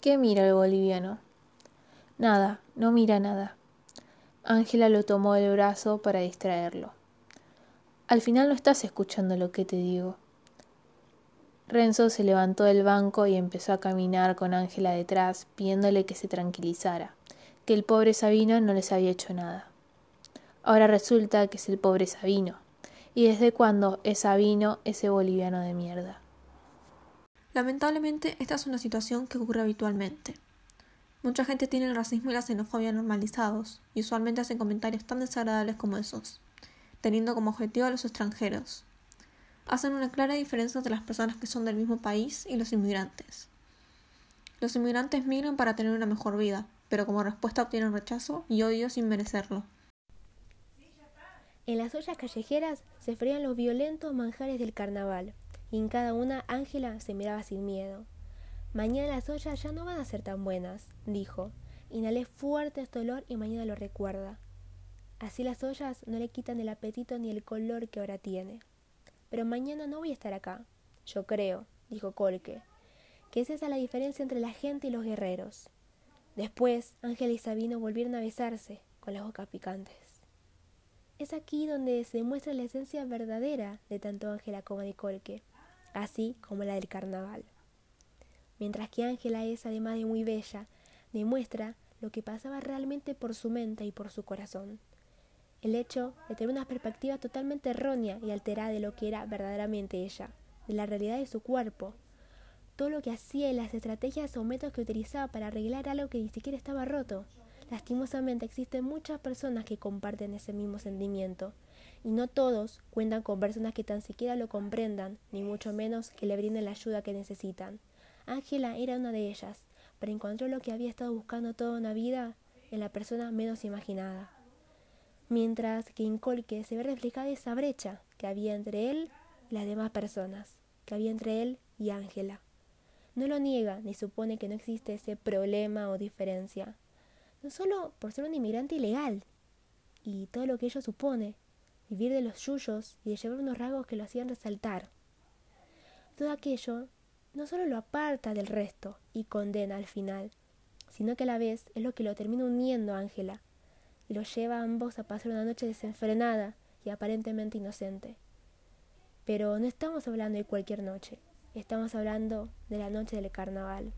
¿Qué mira el boliviano? Nada, no mira nada. Ángela lo tomó del brazo para distraerlo. Al final no estás escuchando lo que te digo. Renzo se levantó del banco y empezó a caminar con Ángela detrás, pidiéndole que se tranquilizara, el pobre Sabino no les había hecho nada. Ahora resulta que es el pobre Sabino. ¿Y desde cuándo es Sabino ese boliviano de mierda? Lamentablemente, esta es una situación que ocurre habitualmente. Mucha gente tiene el racismo y la xenofobia normalizados, y usualmente hacen comentarios tan desagradables como esos, teniendo como objetivo a los extranjeros. Hacen una clara diferencia entre las personas que son del mismo país y los inmigrantes. Los inmigrantes migran para tener una mejor vida, pero como respuesta obtienen rechazo y odio sin merecerlo. En las ollas callejeras se frían los violentos manjares del carnaval, y en cada una Ángela se miraba sin miedo. Mañana las ollas ya no van a ser tan buenas, dijo. Inhalé fuerte este olor y mañana lo recuerda. Así las ollas no le quitan el apetito ni el color que ahora tiene. Pero mañana no voy a estar acá. Yo creo, dijo Colque, que es esa la diferencia entre la gente y los guerreros. Después, Ángela y Sabino volvieron a besarse, con las bocas picantes. Es aquí donde se demuestra la esencia verdadera de tanto Ángela como de Colque así como la del carnaval. Mientras que Ángela es, además de muy bella, demuestra lo que pasaba realmente por su mente y por su corazón. El hecho de tener una perspectiva totalmente errónea y alterada de lo que era verdaderamente ella, de la realidad de su cuerpo, todo lo que hacía y las estrategias o métodos que utilizaba para arreglar algo que ni siquiera estaba roto. Lastimosamente existen muchas personas que comparten ese mismo sentimiento, y no todos cuentan con personas que tan siquiera lo comprendan, ni mucho menos que le brinden la ayuda que necesitan. Ángela era una de ellas, pero encontró lo que había estado buscando toda una vida en la persona menos imaginada. Mientras que en Colque se ve reflejada esa brecha que había entre él y las demás personas, que había entre él y Ángela. No lo niega ni supone que no existe ese problema o diferencia, no solo por ser un inmigrante ilegal y todo lo que ello supone, vivir de los yuyos y de llevar unos rasgos que lo hacían resaltar. Todo aquello no solo lo aparta del resto y condena al final, sino que a la vez es lo que lo termina uniendo a Ángela y lo lleva a ambos a pasar una noche desenfrenada y aparentemente inocente. Pero no estamos hablando de cualquier noche, estamos hablando de la noche del carnaval.